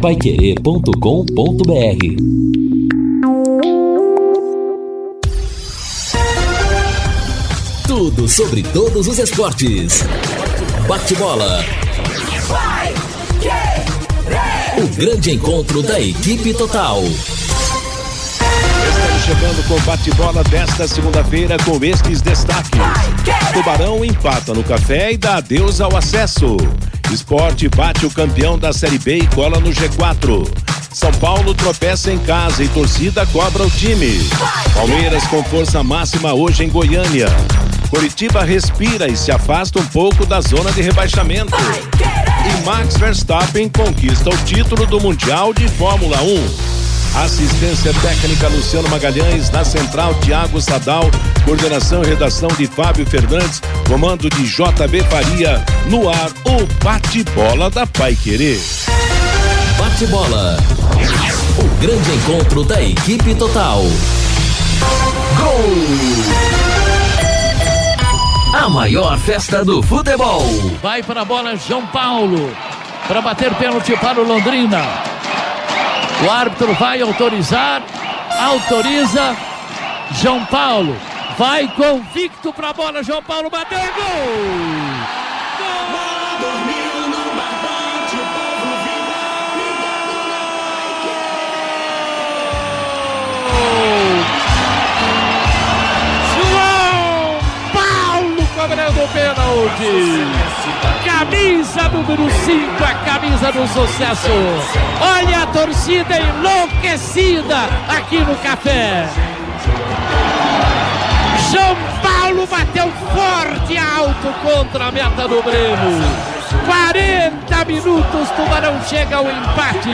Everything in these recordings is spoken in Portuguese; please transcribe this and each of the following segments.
paiquerê.com.br Tudo sobre todos os esportes. Bate-bola. O grande encontro da equipe total. Estamos chegando com bate-bola desta segunda-feira com estes destaques. Tubarão empata no café e dá adeus ao acesso. Esporte bate o campeão da Série B e cola no G4. São Paulo tropeça em casa e torcida cobra o time. Palmeiras com força máxima hoje em Goiânia. Curitiba respira e se afasta um pouco da zona de rebaixamento. E Max Verstappen conquista o título do Mundial de Fórmula 1. Assistência técnica Luciano Magalhães, na central Tiago Sadal, coordenação e redação de Fábio Fernandes, comando de JB Faria, no ar o bate-bola da Pai Querer. Bate-bola. O grande encontro da equipe total. Gol! A maior festa do futebol. Vai para a bola João Paulo. Para bater pênalti para o Londrina. O árbitro vai autorizar. Autoriza. João Paulo. Vai convicto para a bola. João Paulo bateu gol! cobrando o pênalti. Camisa número 5, a camisa do sucesso. Olha a torcida enlouquecida aqui no café. João Paulo bateu forte e alto contra a meta do Breno. 40 minutos, Tubarão chega ao empate.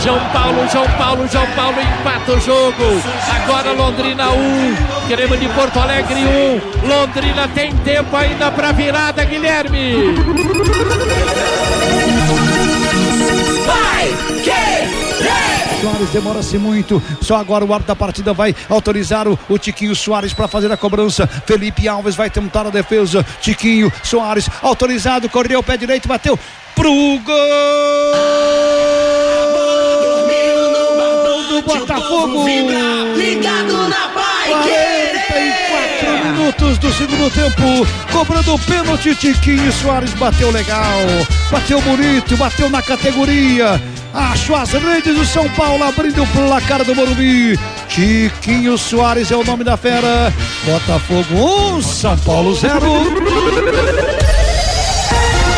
João Paulo, João Paulo, João Paulo empata o jogo. Agora Londrina 1, um, Queremos de Porto Alegre 1. Um. Londrina tem tempo ainda para virada, Guilherme. Soares demora-se muito. Só agora o árbitro da partida vai autorizar o, o Tiquinho Soares para fazer a cobrança. Felipe Alves vai tentar a defesa. Tiquinho Soares autorizado, correu o pé direito, bateu pro gol do Botafogo. Ligado na 44 minutos do segundo tempo, cobrando o pênalti, Tiquinho Soares bateu legal, bateu bonito, bateu na categoria. Acho as redes do São Paulo abrindo o placar do Morumbi. Tiquinho Soares é o nome da fera. Botafogo 1, um, São Paulo 0.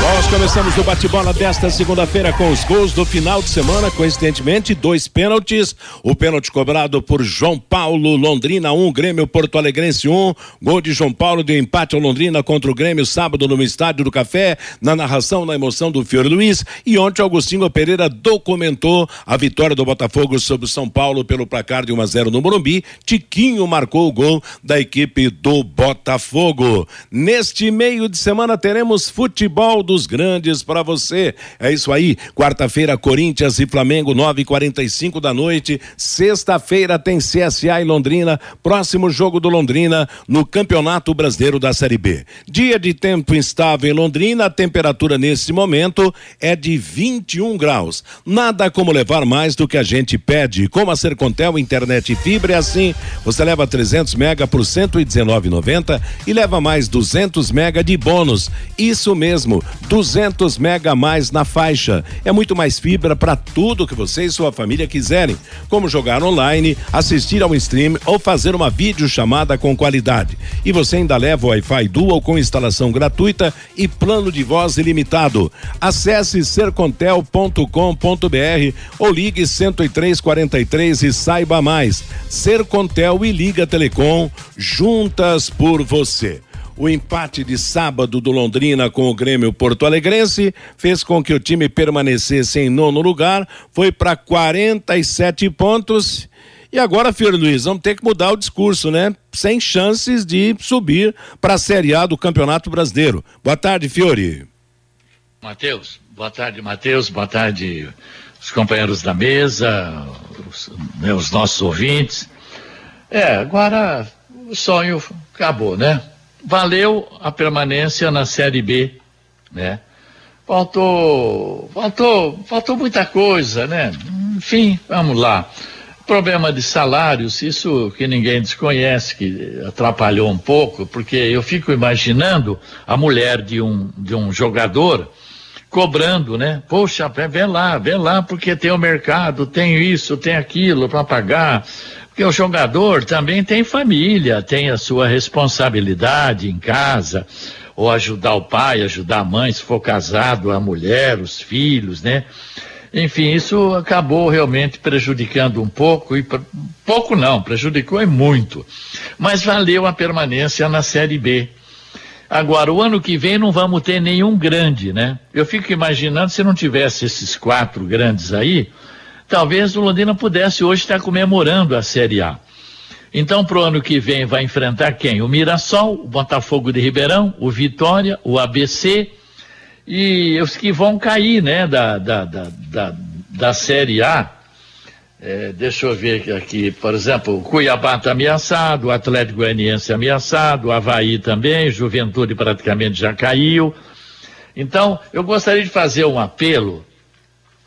Nós começamos o bate-bola desta segunda-feira com os gols do final de semana, coincidentemente, dois pênaltis. O pênalti cobrado por João Paulo, Londrina 1, um, Grêmio Porto Alegrense 1. Um. Gol de João Paulo de empate ao Londrina contra o Grêmio sábado no Estádio do Café, na narração, na emoção do Fiore Luiz. E ontem Augustinho Pereira documentou a vitória do Botafogo sobre o São Paulo pelo placar de 1 a 0 no Morumbi. Tiquinho marcou o gol da equipe do Botafogo. Neste meio de semana teremos futebol do dos grandes para você. É isso aí. Quarta-feira, Corinthians e Flamengo, 9h45 da noite. Sexta-feira tem CSA e Londrina. Próximo jogo do Londrina no Campeonato Brasileiro da Série B. Dia de tempo instável em Londrina, a temperatura nesse momento é de 21 graus. Nada como levar mais do que a gente pede. Como a Sercontel Internet e Fibra é assim. Você leva 300 mega por 119,90 e leva mais 200 mega de bônus. Isso mesmo. 200 mega a mais na faixa. É muito mais fibra para tudo que você e sua família quiserem, como jogar online, assistir ao stream ou fazer uma videochamada com qualidade. E você ainda leva o Wi-Fi Dual com instalação gratuita e plano de voz ilimitado. Acesse sercontel.com.br ou ligue 10343 e saiba mais. Sercontel e Liga Telecom juntas por você. O empate de sábado do Londrina com o Grêmio Porto Alegrense fez com que o time permanecesse em nono lugar, foi para 47 pontos. E agora, Fiore Luiz, vamos ter que mudar o discurso, né? Sem chances de subir para a Série A do Campeonato Brasileiro. Boa tarde, Fiore. Matheus, boa tarde, Matheus, boa tarde, os companheiros da mesa, os, né, os nossos ouvintes. É, agora o sonho acabou, né? Valeu a permanência na Série B, né? faltou, faltou, faltou muita coisa, né? Enfim, vamos lá. Problema de salários, isso que ninguém desconhece, que atrapalhou um pouco, porque eu fico imaginando a mulher de um, de um jogador cobrando, né? Poxa, vem lá, vem lá, porque tem o mercado, tem isso, tem aquilo para pagar. Porque o jogador também tem família, tem a sua responsabilidade em casa, ou ajudar o pai, ajudar a mãe, se for casado, a mulher, os filhos, né? Enfim, isso acabou realmente prejudicando um pouco, e pouco não, prejudicou e muito. Mas valeu a permanência na Série B. Agora, o ano que vem não vamos ter nenhum grande, né? Eu fico imaginando se não tivesse esses quatro grandes aí, talvez o Londrina pudesse hoje estar comemorando a Série A. Então, para o ano que vem, vai enfrentar quem? O Mirassol, o Botafogo de Ribeirão, o Vitória, o ABC e os que vão cair, né, da, da, da, da, da Série A. É, deixa eu ver aqui, por exemplo, o Cuiabá está ameaçado, o Atlético Goianiense ameaçado, o Havaí também, Juventude praticamente já caiu. Então, eu gostaria de fazer um apelo.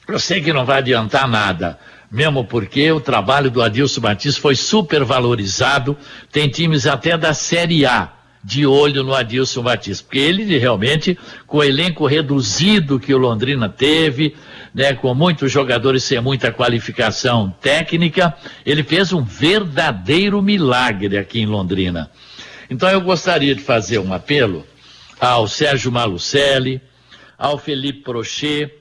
Eu sei que não vai adiantar nada, mesmo porque o trabalho do Adilson Batista foi super valorizado. Tem times até da Série A de olho no Adilson Batista, porque ele realmente, com o elenco reduzido que o Londrina teve, né, com muitos jogadores sem muita qualificação técnica, ele fez um verdadeiro milagre aqui em Londrina. Então eu gostaria de fazer um apelo ao Sérgio Malucelli, ao Felipe Prochet,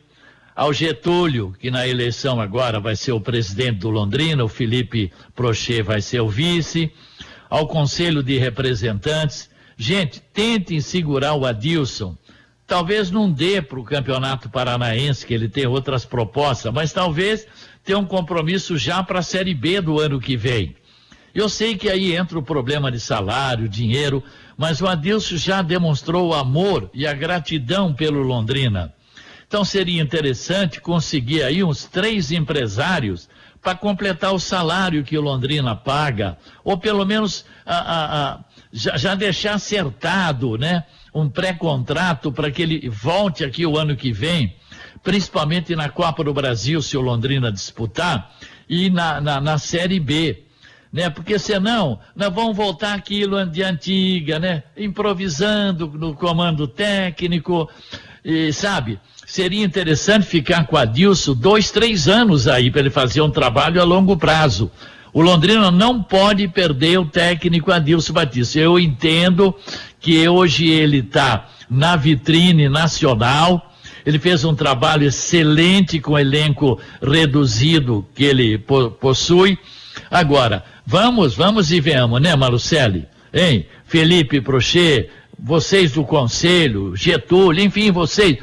ao Getúlio, que na eleição agora vai ser o presidente do Londrina, o Felipe Prochet vai ser o vice, ao Conselho de Representantes. Gente, tentem segurar o Adilson. Talvez não dê para o Campeonato Paranaense, que ele tem outras propostas, mas talvez tenha um compromisso já para a Série B do ano que vem. Eu sei que aí entra o problema de salário, dinheiro, mas o Adilson já demonstrou o amor e a gratidão pelo Londrina. Então seria interessante conseguir aí uns três empresários para completar o salário que o Londrina paga, ou pelo menos a, a, a, já, já, deixar acertado, né? Um pré-contrato para que ele volte aqui o ano que vem, principalmente na Copa do Brasil, se o Londrina disputar, e na, na, na Série B. Né? Porque senão nós vamos voltar aquilo de antiga, né? Improvisando no comando técnico, e, sabe? seria interessante ficar com a Dilson dois, três anos aí para ele fazer um trabalho a longo prazo. O Londrina não pode perder o técnico Adilson Batista. Eu entendo que hoje ele está na vitrine nacional. Ele fez um trabalho excelente com o elenco reduzido que ele po possui. Agora, vamos, vamos e vemos, né, Malucelli? Hein? Felipe Prochet, vocês do Conselho, Getúlio, enfim, vocês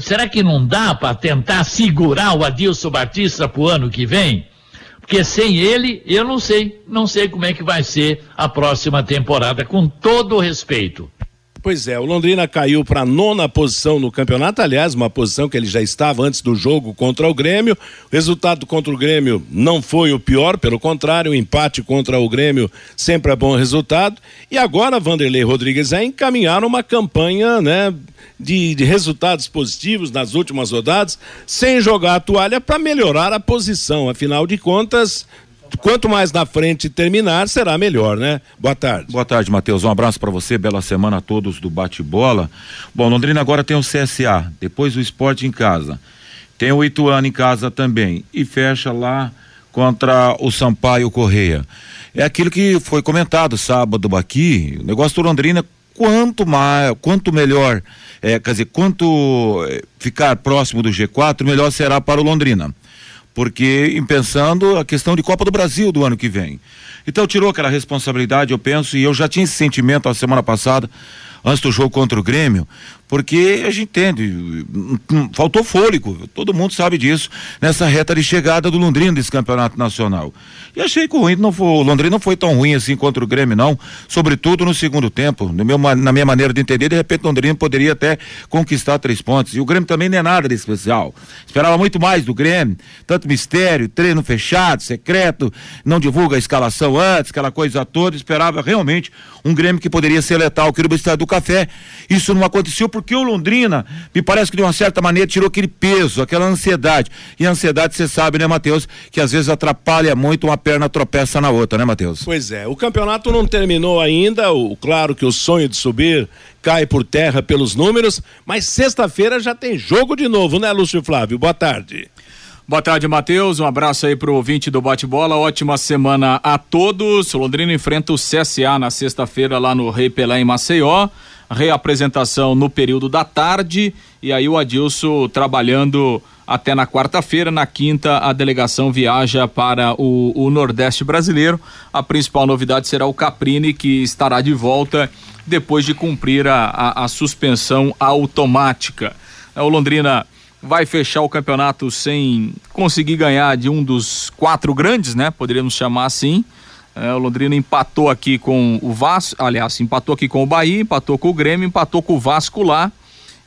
Será que não dá para tentar segurar o Adilson Batista para o ano que vem? Porque sem ele, eu não sei, não sei como é que vai ser a próxima temporada, com todo o respeito. Pois é, o Londrina caiu para nona posição no campeonato, aliás, uma posição que ele já estava antes do jogo contra o Grêmio. O resultado contra o Grêmio não foi o pior, pelo contrário, o empate contra o Grêmio sempre é bom resultado. E agora Vanderlei Rodrigues é encaminhar uma campanha, né, de, de resultados positivos nas últimas rodadas, sem jogar a toalha para melhorar a posição. Afinal de contas, quanto mais na frente terminar, será melhor, né? Boa tarde. Boa tarde, Matheus. Um abraço para você, bela semana a todos do bate-bola. Bom, Londrina agora tem o CSA, depois o esporte em casa. Tem o Ituano em casa também. E fecha lá contra o Sampaio Correia. É aquilo que foi comentado sábado aqui. O negócio do Londrina, quanto mais, quanto melhor, é, quer dizer, quanto é, ficar próximo do G4, melhor será para o Londrina porque em pensando a questão de Copa do Brasil do ano que vem. Então tirou aquela responsabilidade, eu penso, e eu já tinha esse sentimento a semana passada, antes do jogo contra o Grêmio, porque a gente entende, faltou fôlego, todo mundo sabe disso, nessa reta de chegada do Londrina desse campeonato nacional. E achei que o, ruim não foi, o Londrina não foi tão ruim assim contra o Grêmio, não, sobretudo no segundo tempo. No meu, na minha maneira de entender, de repente o Londrina poderia até conquistar três pontos. E o Grêmio também não é nada de especial. Esperava muito mais do Grêmio, tanto mistério, treino fechado, secreto, não divulga a escalação antes, aquela coisa toda. Esperava realmente um Grêmio que poderia ser letal aqui no Estádio do Café. Isso não aconteceu porque o Londrina, me parece que de uma certa maneira tirou aquele peso, aquela ansiedade. E a ansiedade, você sabe, né, Matheus, que às vezes atrapalha muito, uma perna tropeça na outra, né, Matheus? Pois é, o campeonato não terminou ainda, o, claro que o sonho de subir cai por terra pelos números, mas sexta-feira já tem jogo de novo, né, Lúcio Flávio? Boa tarde. Boa tarde, Matheus. Um abraço aí pro ouvinte do bate-bola. Ótima semana a todos. O Londrina enfrenta o CSA na sexta-feira lá no Rei Pelé em Maceió. Reapresentação no período da tarde e aí o Adilson trabalhando até na quarta-feira. Na quinta, a delegação viaja para o, o, Nordeste brasileiro. A principal novidade será o Caprini, que estará de volta depois de cumprir a, a, a suspensão automática. O Londrina vai fechar o campeonato sem conseguir ganhar de um dos quatro grandes, né? Poderíamos chamar assim. É, o Londrina empatou aqui com o Vasco, aliás, empatou aqui com o Bahia, empatou com o Grêmio, empatou com o Vasco lá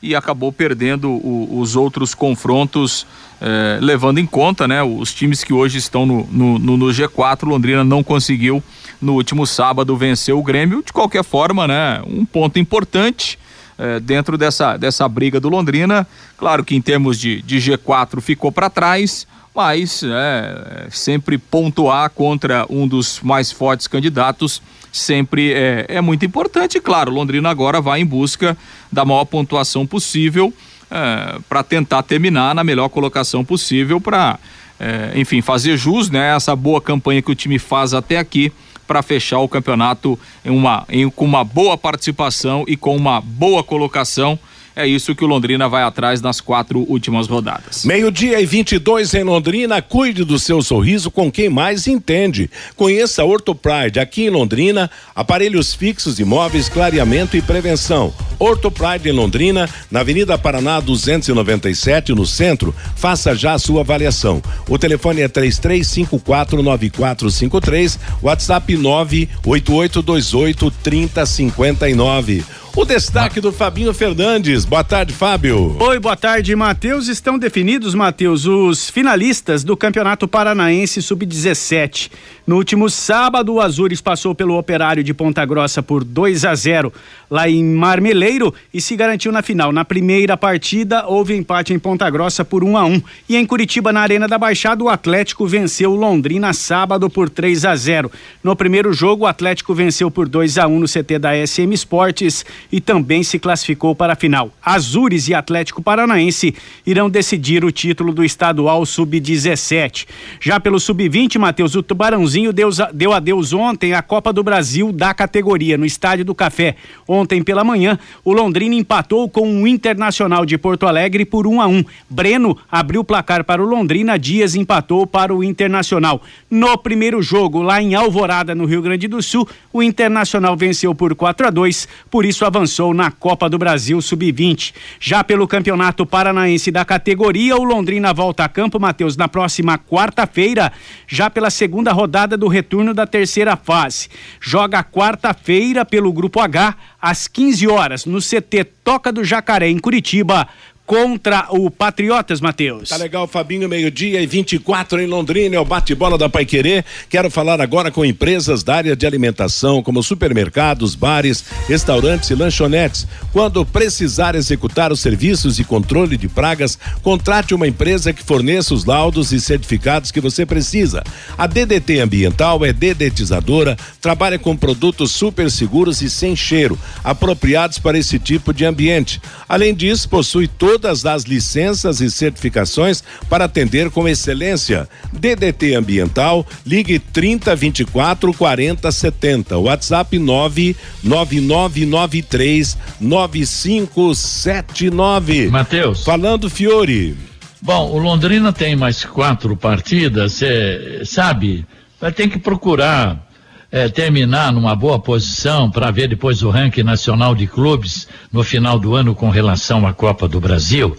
e acabou perdendo o, os outros confrontos, é, levando em conta, né? Os times que hoje estão no, no, no, no G4, Londrina não conseguiu no último sábado vencer o Grêmio. De qualquer forma, né? Um ponto importante eh, dentro dessa, dessa briga do Londrina. Claro que em termos de, de G4 ficou para trás, mas é, sempre pontuar contra um dos mais fortes candidatos sempre é, é muito importante. Claro, Londrina agora vai em busca da maior pontuação possível é, para tentar terminar na melhor colocação possível para, é, enfim, fazer jus né, essa boa campanha que o time faz até aqui para fechar o campeonato em uma, em, com uma boa participação e com uma boa colocação é isso que o Londrina vai atrás nas quatro últimas rodadas. Meio-dia e 22 em Londrina. Cuide do seu sorriso com quem mais entende. Conheça a Ortopride aqui em Londrina. Aparelhos fixos, imóveis, clareamento e prevenção. Ortopride em Londrina, na Avenida Paraná 297, no centro. Faça já a sua avaliação. O telefone é 33549453, WhatsApp 98828 3059. O destaque do Fabinho Fernandes. Boa tarde, Fábio. Oi, boa tarde, Matheus. Estão definidos, Matheus, os finalistas do Campeonato Paranaense Sub-17. No último sábado, o Azures passou pelo Operário de Ponta Grossa por 2 a 0 lá em Marmeleiro e se garantiu na final. Na primeira partida, houve empate em Ponta Grossa por 1 a 1 e em Curitiba, na Arena da Baixada, o Atlético venceu Londrina sábado por 3 a 0. No primeiro jogo, o Atlético venceu por 2 a 1 no CT da SM Esportes e também se classificou para a final. Azures e Atlético Paranaense irão decidir o título do estadual sub-17. Já pelo sub-20, Matheus, o Tubarãozinho deu, deu adeus ontem à Copa do Brasil da categoria no Estádio do Café. Ontem pela manhã, o Londrina empatou com o Internacional de Porto Alegre por 1 a 1. Breno abriu o placar para o Londrina, Dias empatou para o Internacional. No primeiro jogo, lá em Alvorada, no Rio Grande do Sul, o Internacional venceu por 4 a 2, por isso avançou na Copa do Brasil Sub-20. Já pelo Campeonato Paranaense da categoria, o Londrina volta a campo, Matheus, na próxima quarta-feira, já pela segunda rodada do retorno da terceira fase. Joga quarta-feira pelo Grupo H, às 15 horas, no CT Toca do Jacaré, em Curitiba contra o Patriotas, Matheus. Tá legal, Fabinho, meio-dia e 24 em Londrina, é o bate-bola da Pai Querer. Quero falar agora com empresas da área de alimentação, como supermercados, bares, restaurantes e lanchonetes. Quando precisar executar os serviços e controle de pragas, contrate uma empresa que forneça os laudos e certificados que você precisa. A DDT Ambiental é dedetizadora, trabalha com produtos super seguros e sem cheiro, apropriados para esse tipo de ambiente. Além disso, possui todo todas as licenças e certificações para atender com excelência. DDT Ambiental, ligue 30 24 40 70. WhatsApp 99993 9579. Matheus. Falando Fiore. Bom, o Londrina tem mais quatro partidas, cê, sabe? Vai ter que procurar é, terminar numa boa posição para ver depois o ranking nacional de clubes no final do ano com relação à Copa do Brasil.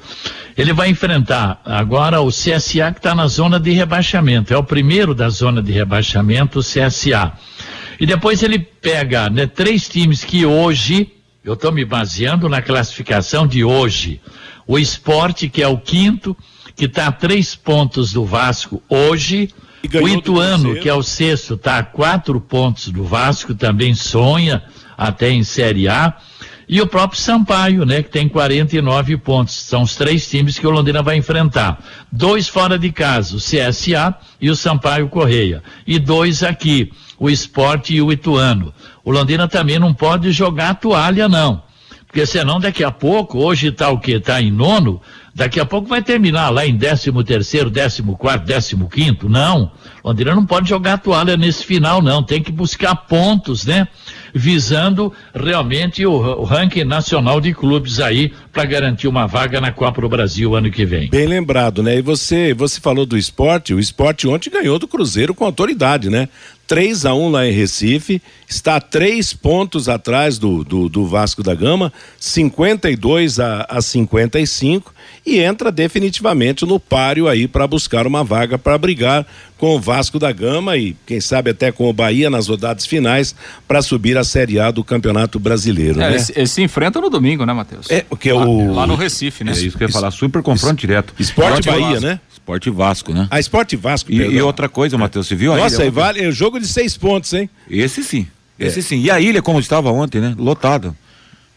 Ele vai enfrentar agora o CSA que está na zona de rebaixamento. É o primeiro da zona de rebaixamento, o CSA. E depois ele pega né, três times que hoje, eu estou me baseando na classificação de hoje. O esporte, que é o quinto, que está a três pontos do Vasco hoje o Ituano, que é o sexto, está a quatro pontos do Vasco, também sonha até em Série A. E o próprio Sampaio, né, que tem 49 pontos. São os três times que o Londrina vai enfrentar. Dois fora de casa, o CSA e o Sampaio Correia. E dois aqui, o Esporte e o Ituano. O Londrina também não pode jogar toalha, não. Porque senão daqui a pouco, hoje está o que? Está em nono, daqui a pouco vai terminar lá em décimo terceiro, décimo quarto, décimo quinto. Não. Londrina não pode jogar toalha nesse final, não. Tem que buscar pontos, né? Visando realmente o, o ranking nacional de clubes aí para garantir uma vaga na Copa do Brasil ano que vem. Bem lembrado, né? E você, você falou do esporte, o esporte ontem ganhou do Cruzeiro com autoridade, né? 3 a 1 lá em Recife, está três pontos atrás do, do, do Vasco da Gama, 52 a, a 55 e entra definitivamente no páreo aí para buscar uma vaga para brigar com o Vasco da Gama e quem sabe até com o Bahia nas rodadas finais para subir a Série A do Campeonato Brasileiro, É, né? eles, se enfrentam no domingo, né, Matheus? É, porque lá, o lá no Recife, né? É isso que eu ia falar, super confronto direto. Esporte Bahia, Vasco. né? Esporte Vasco, né? A Esporte Vasco, E, e outra coisa, Matheus, você viu Nossa, ilha e ontem? vale o jogo de seis pontos, hein? Esse sim, esse É. sim. E a ilha, como estava ontem, né? Lotada.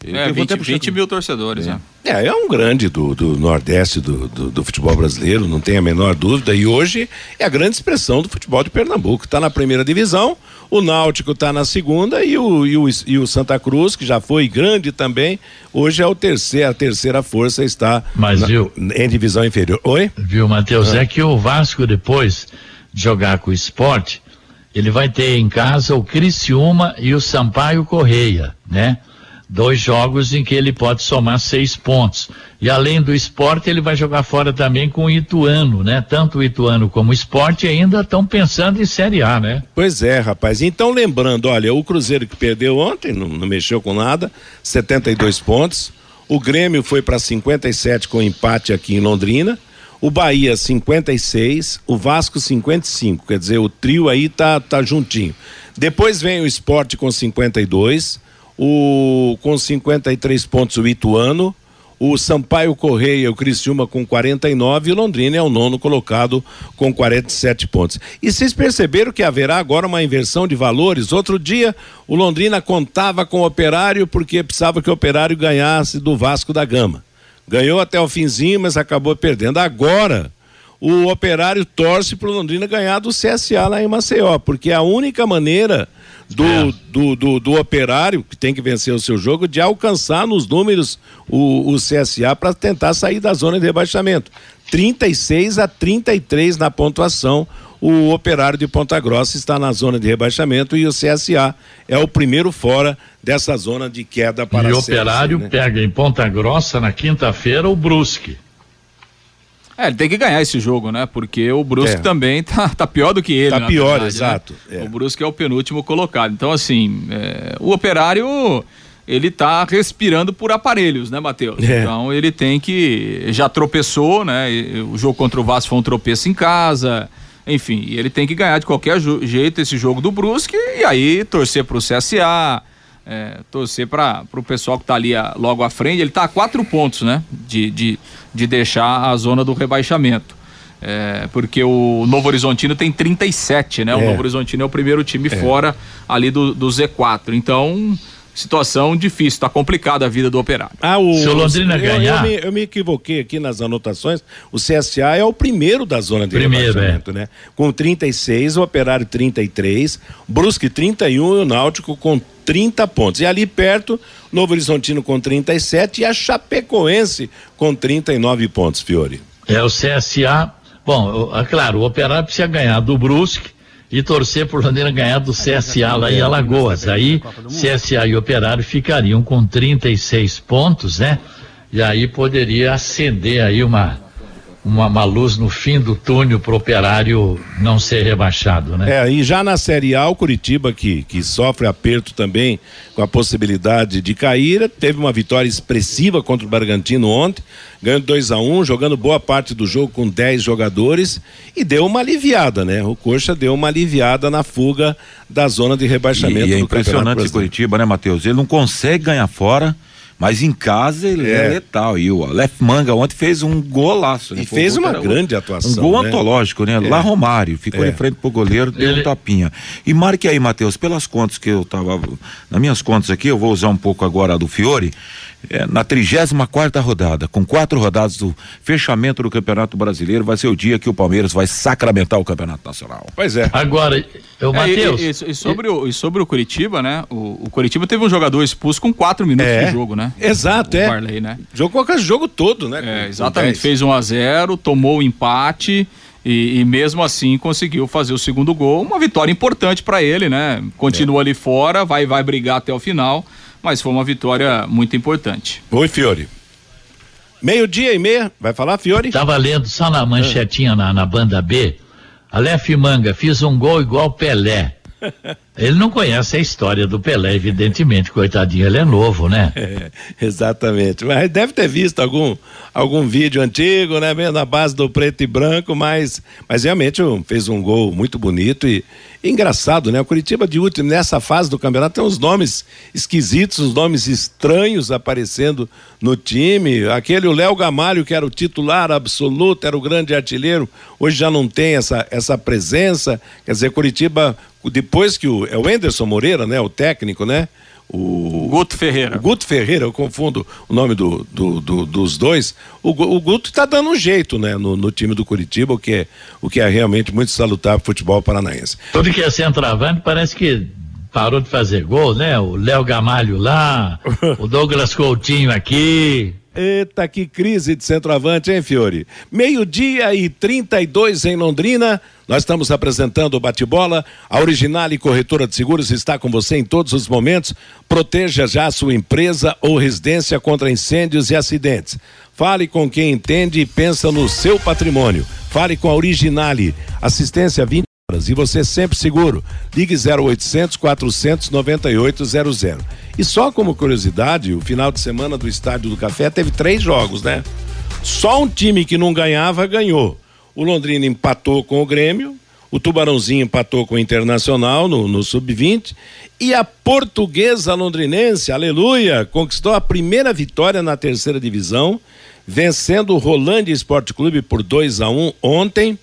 Eu- É, eu vou 20, até puxar 20 mil torcedores, né? É, é um grande do, do Nordeste do, do, do futebol brasileiro, não tem a menor dúvida. E hoje é a grande expressão do futebol de Pernambuco. Está na primeira divisão, o Náutico está na segunda e o, e, o, e o Santa Cruz, que já foi grande também, hoje é o terceiro, a terceira força está Mas, na- viu? em divisão inferior. Oi? Viu, Matheus? Ah. É que o Vasco, depois de jogar com o esporte, ele vai ter em casa o Criciúma e o Sampaio Correia, né? Dois jogos em que ele pode somar seis pontos. E além do esporte, ele vai jogar fora também com o Ituano, né? Tanto o Ituano como o esporte ainda estão pensando em Série A, né? Pois é, rapaz. Então, lembrando, olha, o Cruzeiro que perdeu ontem, não, não mexeu com nada, 72 pontos. O Grêmio foi para 57 com empate aqui em Londrina. O Bahia 56, o Vasco 55, quer dizer, o trio aí tá tá juntinho. Depois vem o Esporte com 52, o com 53 pontos o Ituano, o Sampaio Correia, o Criciúma com 49 e o Londrina é o nono colocado com 47 pontos. E vocês perceberam que haverá agora uma inversão de valores? Outro dia o Londrina contava com o Operário porque precisava que o Operário ganhasse do Vasco da Gama. Ganhou até o finzinho, mas acabou perdendo. Agora o Operário torce para o Londrina ganhar do CSA lá em Maceió, porque é a única maneira do, É. do, do, do operário, que tem que vencer o seu jogo, de alcançar nos números o, o CSA para tentar sair da zona de rebaixamento. 36 a 33 na pontuação. O operário de Ponta Grossa está na zona de rebaixamento e o CSA é o primeiro fora dessa zona de queda para e o Operário né? pega em Ponta Grossa na quinta-feira o Brusque. É, ele tem que ganhar esse jogo, né? Porque o Brusque É. também tá, tá pior do que ele. Tá pior, verdade, né? exato, é. O Brusque é o penúltimo colocado. Então, assim, é, o operário. Ele tá respirando por aparelhos, né, Matheus? É. Então ele tem que. Já tropeçou, né? O jogo contra o Vasco foi um tropeço em casa. Enfim, ele tem que ganhar de qualquer jeito esse jogo do Brusque e aí torcer pro CSA, é, torcer para o pessoal que tá ali a- logo à frente. Ele tá a quatro pontos, né? De, de, de deixar a zona do rebaixamento. É, porque o Novo Horizontino tem 37, né? O É. Novo Horizontino é o primeiro time fora ali do, do Z4. Então, situação difícil, tá complicada a vida do operário. Ah, o, Se o Londrina eu, ganhar- Eu me, eu me equivoquei aqui nas anotações. O CSA é o primeiro da zona de Primeiro, rebaixamento, né? Com 36, o Operário 33, Brusque 31 e o Náutico com 30 pontos. E ali perto, Novo Horizontino com 37 e a Chapecoense com 39 pontos, Fiore. É o CSA. Bom, é claro, o Operário precisa ganhar do Brusque e torcer por Londrina ganhar do CSA lá em Alagoas. Aí CSA e Operário ficariam com 36 pontos, né? E aí poderia acender aí uma uma, uma luz no fim do túnel para o Operário não ser rebaixado, né? É, e já na Série A, o Curitiba, que, que sofre aperto também com a possibilidade de cair, teve uma vitória expressiva contra o Bragantino ontem, ganhando 2 a 1 jogando boa parte do jogo com 10 jogadores e deu uma aliviada, né? O Coxa deu uma aliviada na fuga da zona de rebaixamento E, e é do impressionante. Curitiba, né, Matheus? Ele não consegue ganhar fora, Mas em casa ele é, É. letal. E o Aleph Manga ontem fez um golaço. né? E um fez uma grande um atuação. gol né? antológico, né? Lá Romário, ficou É. de frente pro goleiro, deu Ele- um tapinha. E marque aí, Matheus, pelas contas que eu tava. Nas minhas contas aqui, eu vou usar um pouco agora a do Fiore. É, na 34 quarta rodada, com quatro rodadas do fechamento do Campeonato Brasileiro, vai ser o dia que o Palmeiras vai sacramentar o Campeonato Nacional. Pois é. Agora, o É, Matheus. e, e- e sobre o, e sobre o Curitiba, né? O, o Curitiba teve um jogador expulso com quatro minutos É. de jogo, né? Exato, o é. Varley, né? Jogou com o jogo todo, né? É, exatamente. 10. Fez 1 a 0 tomou o empate e, e mesmo assim conseguiu fazer o segundo gol. Uma vitória importante para ele, né? Continua ali fora, vai, vai brigar até o final, mas foi uma vitória muito importante. Oi, Fiore. Meio-dia e meia. Vai falar, Fiore? Tava lendo só na manchetinha na, na banda B. Aleph Manga, fiz um gol igual Pelé. Ele não conhece a história do Pelé, evidentemente, coitadinho, ele é novo, né? É, exatamente. Mas deve ter visto algum, algum vídeo antigo, né? Meio na base do preto e branco, mas, mas realmente um- fez um gol muito bonito e engraçado, né? O Curitiba de último, nessa fase do campeonato, tem uns nomes esquisitos, uns nomes estranhos aparecendo no time. Aquele, o Léo Gamalho, que era o titular absoluto, era o grande artilheiro, hoje já não tem essa, essa presença. Quer dizer, Curitiba, depois que o. É o Enderson Moreira, né? O técnico, né? O, Guto Ferreira. o Guto Ferreira, eu confundo o nome do, do- do- dos dois. O, o Guto está dando um jeito né, no, no time do Curitiba, o que, é, o que é realmente muito salutar para o futebol paranaense. Tudo que é centroavante parece que parou de fazer gol, né? O Léo Gamalho lá, o Douglas Coutinho aqui. Eita, que crise de centroavante, hein, Fiore? Meio-dia e 32 em Londrina. Nós estamos apresentando o bate-bola. A Originale Corretora de Seguros está com você em todos os momentos. Proteja já a sua empresa ou residência contra incêndios e acidentes. Fale com quem entende e pensa no seu patrimônio. Fale com a Originale. Assistência 20 horas e você sempre seguro. Ligue 0800 498 00. E só como curiosidade, o final de semana do Estádio do Café teve três jogos, né? Só um time que não ganhava ganhou. O Londrina empatou com o Grêmio, o Tubarãozinho empatou com o Internacional no, no Sub-20 e a Portuguesa Londrinense, aleluia, conquistou a primeira vitória na terceira divisão, vencendo o Rolândia Esporte Clube por 2 a 1 ontem.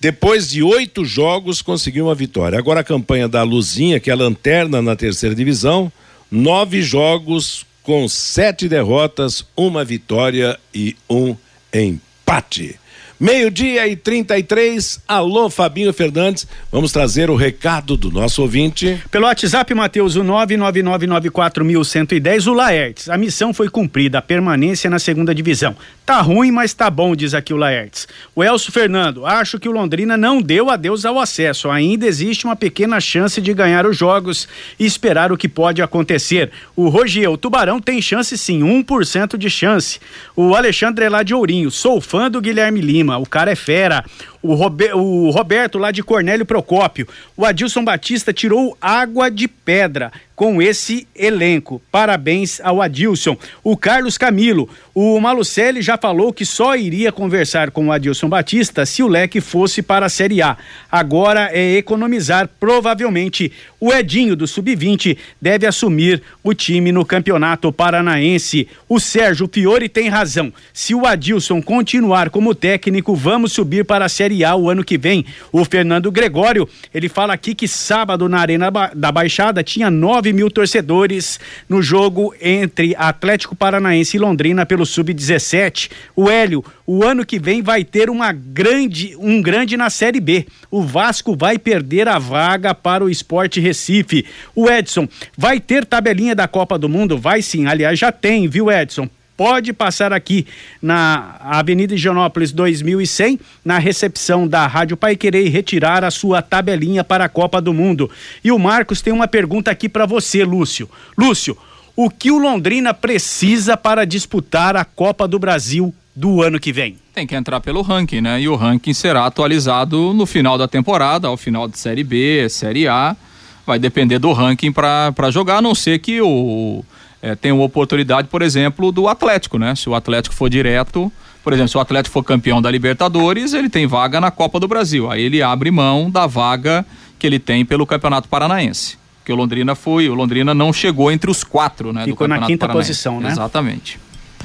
Depois de oito jogos, conseguiu uma vitória. Agora a campanha da Luzinha, que é a lanterna na terceira divisão, nove jogos com sete derrotas, uma vitória e um empate. Meio-dia e 33. Alô, Fabinho Fernandes. Vamos trazer o recado do nosso ouvinte. Pelo WhatsApp, Matheus, o 999941110, o Laertes. A missão foi cumprida, a permanência na segunda divisão. Tá ruim, mas tá bom, diz aqui o Laertes. O Elcio Fernando, acho que o Londrina não deu adeus ao acesso. Ainda existe uma pequena chance de ganhar os jogos e esperar o que pode acontecer. O Rogier, o Tubarão tem chance sim, 1% de chance. O Alexandre lá de Ourinho, sou fã do Guilherme Lima, o cara é fera. O, o Roberto lá de Cornélio Procópio. O Adilson Batista tirou água de pedra com esse elenco. Parabéns ao Adilson. O Carlos Camilo. O Malucelli já falou que só iria conversar com o Adilson Batista se o leque fosse para a Série A. Agora é economizar. Provavelmente o Edinho do Sub-20 deve assumir o time no Campeonato Paranaense. O Sérgio Fiore tem razão. Se o Adilson continuar como técnico, vamos subir para a Série A o ano que vem. O Fernando Gregório, ele fala aqui que sábado na Arena da Baixada tinha 9 mil torcedores no jogo entre Atlético Paranaense e Londrina pelo Sub-17. O Hélio, o ano que vem vai ter uma grande, um grande na Série B. O Vasco vai perder a vaga para o Esporte Recife. O Edson, vai ter tabelinha da Copa do Mundo? Vai sim, aliás, já tem, viu, Edson? Pode passar aqui na Avenida Higienópolis 2100, na recepção da Rádio Pai Querer e retirar a sua tabelinha para a Copa do Mundo. E o Marcos tem uma pergunta aqui para você, Lúcio. Lúcio, o que o Londrina precisa para disputar a Copa do Brasil do ano que vem? Tem que entrar pelo ranking, né? E o ranking será atualizado no final da temporada, ao final de Série B, Série A. Vai depender do ranking para jogar, a não ser que o é, tenha uma oportunidade, por exemplo, do Atlético, né? Se o Atlético for direto, por exemplo, se o Atlético for campeão da Libertadores, ele tem vaga na Copa do Brasil. Aí ele abre mão da vaga que ele tem pelo Campeonato Paranaense. porque o Londrina foi, o Londrina não chegou entre os quatro, né? Ficou na quinta Paranaense. posição, né? Exatamente.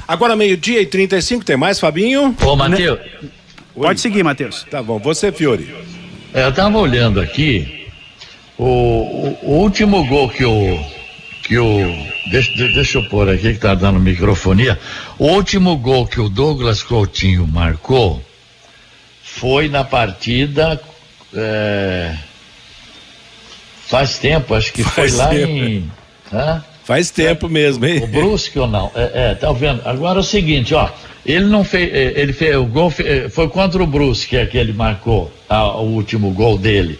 Agora meio-dia e 35, tem mais, Fabinho? Ô, Matheus. Pode seguir, Matheus. Tá bom, você, Fiore. É, eu tava olhando aqui, o, o, o último gol que o. Que o deixa, deixa eu pôr aqui que tá dando microfonia. O último gol que o Douglas Coutinho marcou foi na partida. É, faz tempo, acho que faz foi lá tempo. em. Hã? Faz tempo mesmo, hein? O Brusque ou não? É, é, tá vendo? Agora é o seguinte, ó. Ele não fez. É, ele fez. O gol fez, foi contra o Brusque é que ele marcou a, o último gol dele.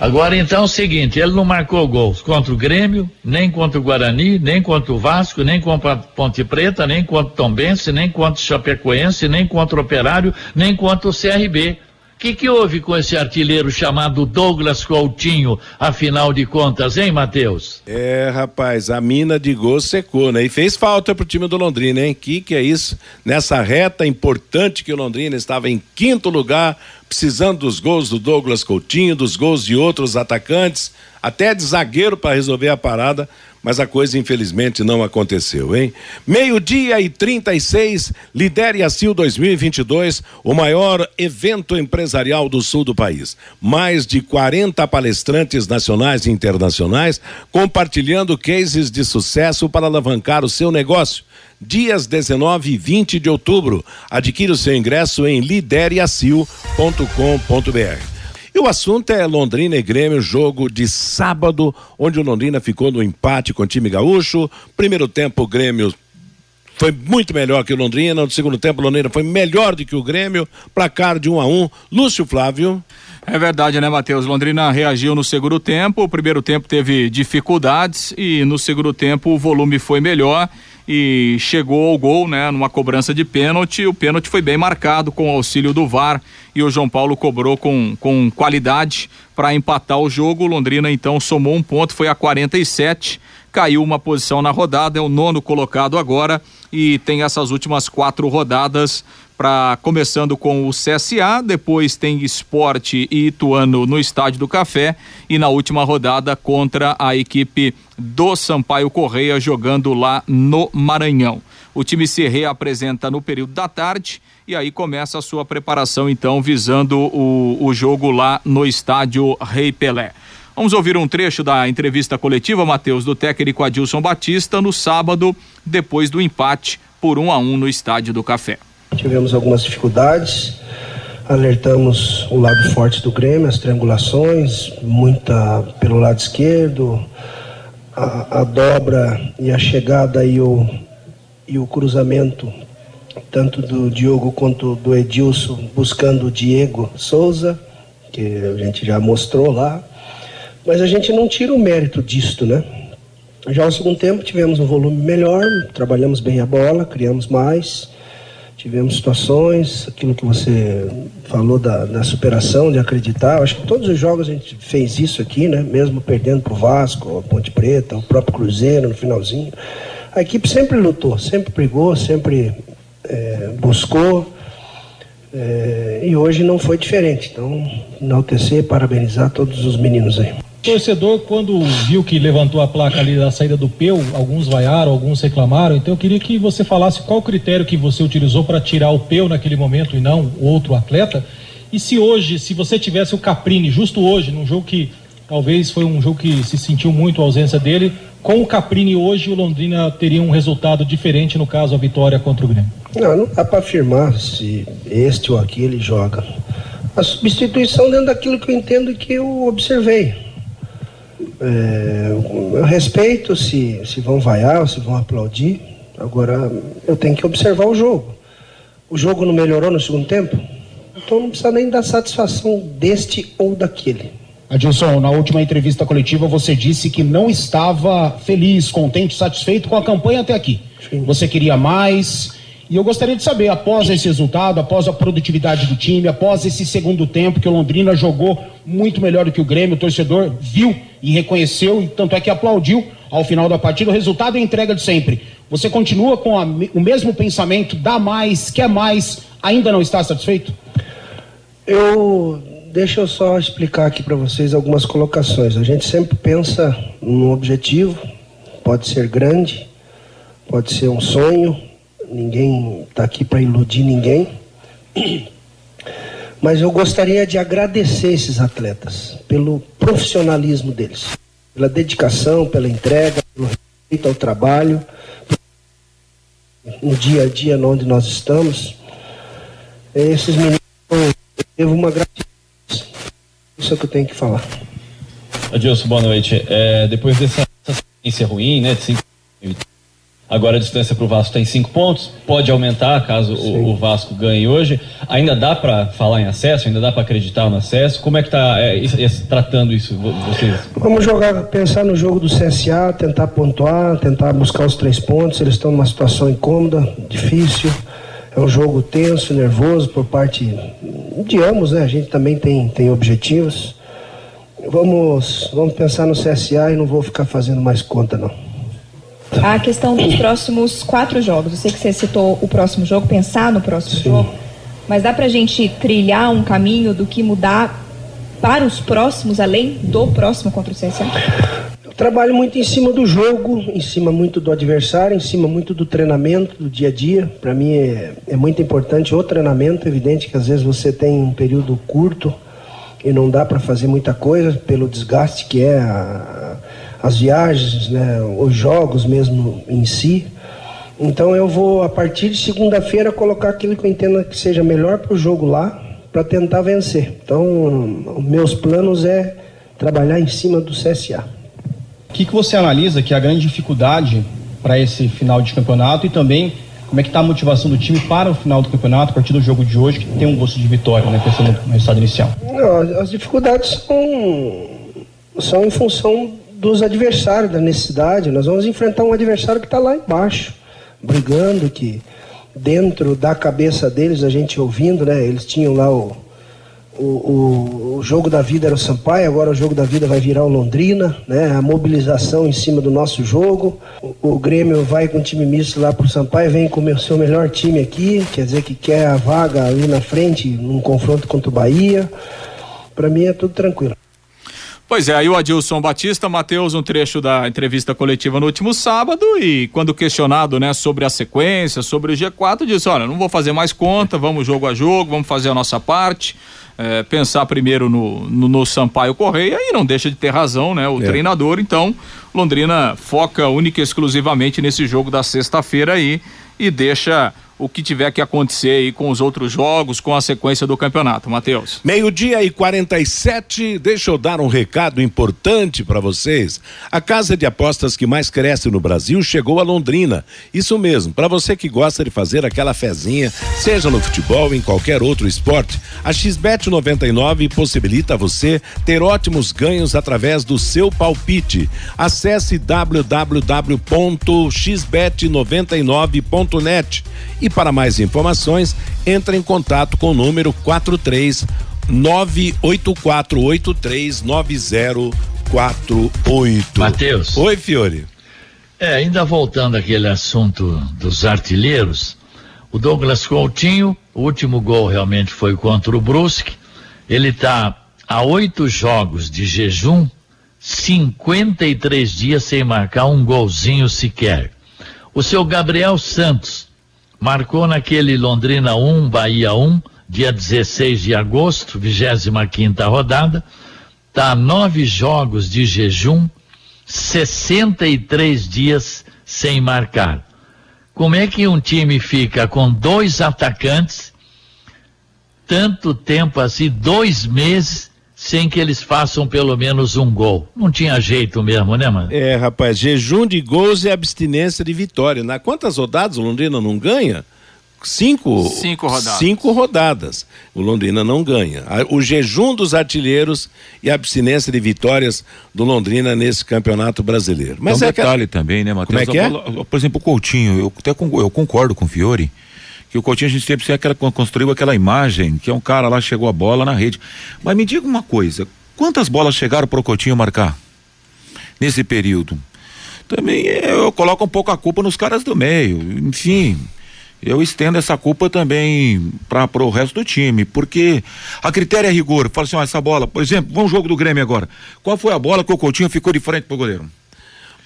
Agora então é o seguinte, ele não marcou gols contra o Grêmio, nem contra o Guarani, nem contra o Vasco, nem contra a Ponte Preta, nem contra o Tombense, nem contra o Chapecoense, nem contra o Operário, nem contra o CRB. O que, que houve com esse artilheiro chamado Douglas Coutinho, afinal de contas, hein, Matheus? É, rapaz, a mina de gol secou, né? E fez falta pro time do Londrina, hein? Que que é isso? Nessa reta importante que o Londrina estava em quinto lugar, precisando dos gols do Douglas Coutinho, dos gols de outros atacantes, até de zagueiro para resolver a parada, mas a coisa infelizmente não aconteceu, hein? Meio-dia e 36, lidere a CIL 2022, o maior evento empresarial do sul do país. Mais de 40 palestrantes nacionais e internacionais compartilhando cases de sucesso para alavancar o seu negócio dias 19 e 20 de outubro. Adquira o seu ingresso em lideriacil.com.br. E o assunto é Londrina e Grêmio, jogo de sábado, onde o Londrina ficou no empate com o time gaúcho. Primeiro tempo, o Grêmio foi muito melhor que o Londrina. No segundo tempo, o Londrina foi melhor do que o Grêmio. Placar de 1 um a 1 um. Lúcio Flávio. É verdade, né, Matheus? Londrina reagiu no segundo tempo. O primeiro tempo teve dificuldades e no segundo tempo o volume foi melhor e chegou ao gol, né, numa cobrança de pênalti. O pênalti foi bem marcado com o auxílio do VAR e o João Paulo cobrou com, com qualidade para empatar o jogo. Londrina então somou um ponto, foi a 47, caiu uma posição na rodada, é o nono colocado agora e tem essas últimas quatro rodadas para começando com o CSA, depois tem Esporte e Ituano no Estádio do Café e na última rodada contra a equipe do Sampaio Correia jogando lá no Maranhão. O time se reapresenta no período da tarde e aí começa a sua preparação então visando o, o jogo lá no estádio Rei Pelé. Vamos ouvir um trecho da entrevista coletiva, Matheus, do técnico Adilson Batista no sábado, depois do empate por um a um no estádio do Café. Tivemos algumas dificuldades, alertamos o lado forte do Grêmio, as triangulações, muita pelo lado esquerdo, a, a dobra e a chegada e o, e o cruzamento, tanto do Diogo quanto do Edilson, buscando o Diego Souza, que a gente já mostrou lá. Mas a gente não tira o mérito disto, né? Já no segundo tempo tivemos um volume melhor, trabalhamos bem a bola, criamos mais tivemos situações, aquilo que você falou da, da superação, de acreditar. Acho que todos os jogos a gente fez isso aqui, né? Mesmo perdendo para o Vasco, a Ponte Preta, o próprio Cruzeiro no finalzinho. A equipe sempre lutou, sempre brigou, sempre é, buscou. É, e hoje não foi diferente. Então, enaltecer, parabenizar todos os meninos aí torcedor, quando viu que levantou a placa ali da saída do Peu, alguns vaiaram, alguns reclamaram. Então eu queria que você falasse qual o critério que você utilizou para tirar o Peu naquele momento e não outro atleta. E se hoje, se você tivesse o Caprini, justo hoje, num jogo que talvez foi um jogo que se sentiu muito a ausência dele, com o Caprini hoje o Londrina teria um resultado diferente, no caso a vitória contra o Grêmio? Não, não dá para afirmar se este ou aquele joga. A substituição dentro daquilo que eu entendo e que eu observei é, eu respeito se, se vão vaiar ou se vão aplaudir. Agora, eu tenho que observar o jogo. O jogo não melhorou no segundo tempo? Então não precisa nem dar satisfação deste ou daquele. Adilson, na última entrevista coletiva você disse que não estava feliz, contente, satisfeito com a campanha até aqui. Sim. Você queria mais, e eu gostaria de saber, após esse resultado, após a produtividade do time, após esse segundo tempo que o Londrina jogou muito melhor do que o Grêmio, o torcedor viu e reconheceu, e tanto é que aplaudiu ao final da partida, o resultado é entrega de sempre. Você continua com a, o mesmo pensamento, dá mais, quer mais, ainda não está satisfeito? Eu deixa eu só explicar aqui para vocês algumas colocações. A gente sempre pensa num objetivo, pode ser grande, pode ser um sonho, ninguém está aqui para iludir ninguém. Mas eu gostaria de agradecer esses atletas pelo profissionalismo deles, pela dedicação, pela entrega, pelo respeito ao trabalho, no dia a dia onde nós estamos. Esses meninos devo uma gratidão. Isso é o que eu tenho que falar. Adilson, boa noite. É, depois dessa sequência ruim, né, de agora a distância para o Vasco tem cinco pontos, pode aumentar caso o, o, Vasco ganhe hoje. Ainda dá para falar em acesso? Ainda dá para acreditar no acesso? Como é que está é, tratando isso vocês? Vamos jogar, pensar no jogo do CSA, tentar pontuar, tentar buscar os três pontos. Eles estão numa situação incômoda, difícil. É um jogo tenso, nervoso por parte de ambos, né? A gente também tem, tem objetivos. Vamos, vamos pensar no CSA e não vou ficar fazendo mais conta, não. A questão dos próximos quatro jogos. Eu sei que você citou o próximo jogo, pensar no próximo Sim. jogo, mas dá pra gente trilhar um caminho do que mudar para os próximos, além do próximo contra o CSA? Trabalho muito em cima do jogo, em cima muito do adversário, em cima muito do treinamento, do dia a dia. Para mim é, é muito importante o treinamento. É evidente que às vezes você tem um período curto e não dá para fazer muita coisa pelo desgaste que é a, as viagens, né, os jogos mesmo em si. Então eu vou, a partir de segunda-feira, colocar aquilo que eu entendo que seja melhor para o jogo lá, para tentar vencer. Então, meus planos é trabalhar em cima do CSA. O que, que você analisa que é a grande dificuldade para esse final de campeonato e também como é que está a motivação do time para o final do campeonato, a partir do jogo de hoje, que tem um gosto de vitória, né, pensando no resultado inicial? Não, as dificuldades são, são em função dos adversários, da necessidade. Nós vamos enfrentar um adversário que está lá embaixo, brigando, que dentro da cabeça deles, a gente ouvindo, né, eles tinham lá o o, o, o, jogo da vida era o Sampaio, agora o jogo da vida vai virar o Londrina, né? A mobilização em cima do nosso jogo. O, o Grêmio vai com o time misto lá pro Sampaio, vem com o seu melhor time aqui, quer dizer que quer a vaga ali na frente num confronto contra o Bahia. Para mim é tudo tranquilo. Pois é, aí o Adilson Batista, Matheus, um trecho da entrevista coletiva no último sábado e quando questionado, né, sobre a sequência, sobre o G4, disse, olha, não vou fazer mais conta, vamos jogo a jogo, vamos fazer a nossa parte, é, pensar primeiro no, no, no, Sampaio Correia e não deixa de ter razão, né? O é. treinador, então, Londrina foca única e exclusivamente nesse jogo da sexta-feira aí e deixa o que tiver que acontecer aí com os outros jogos, com a sequência do campeonato. Matheus. Meio-dia e 47, deixa eu dar um recado importante para vocês. A casa de apostas que mais cresce no Brasil chegou a Londrina. Isso mesmo, para você que gosta de fazer aquela fezinha, seja no futebol ou em qualquer outro esporte, a XBET 99 possibilita você ter ótimos ganhos através do seu palpite. Acesse www.xbet99.net e e para mais informações, entre em contato com o número 43 984839048. Matheus. Oi, Fiore. É, ainda voltando àquele assunto dos artilheiros, o Douglas Coutinho, o último gol realmente foi contra o Brusque. Ele está a oito jogos de jejum, 53 dias sem marcar um golzinho sequer. O seu Gabriel Santos marcou naquele Londrina 1, Bahia 1, dia 16 de agosto, 25 rodada, tá nove jogos de jejum, 63 dias sem marcar. Como é que um time fica com dois atacantes, tanto tempo assim, dois meses, sem que eles façam pelo menos um gol. Não tinha jeito mesmo, né, mano? É, rapaz, jejum de gols e abstinência de vitória. Na quantas rodadas o Londrina não ganha? Cinco, cinco rodadas. Cinco rodadas. O Londrina não ganha. O jejum dos artilheiros e a abstinência de vitórias do Londrina nesse campeonato brasileiro. Mas é um é detalhe que... também, né, Matheus? Como é que é? Por exemplo, o Coutinho, eu até eu concordo com o Fiore que o Coutinho a gente sempre aquela, construiu aquela imagem que é um cara lá chegou a bola na rede. Mas me diga uma coisa, quantas bolas chegaram para o Coutinho marcar nesse período? Também eu coloco um pouco a culpa nos caras do meio, enfim. eu estendo essa culpa também para o resto do time, porque a critério é rigor. Fala assim, ó, essa bola, por exemplo, vamos jogo do Grêmio agora. Qual foi a bola que o Coutinho ficou de frente pro goleiro?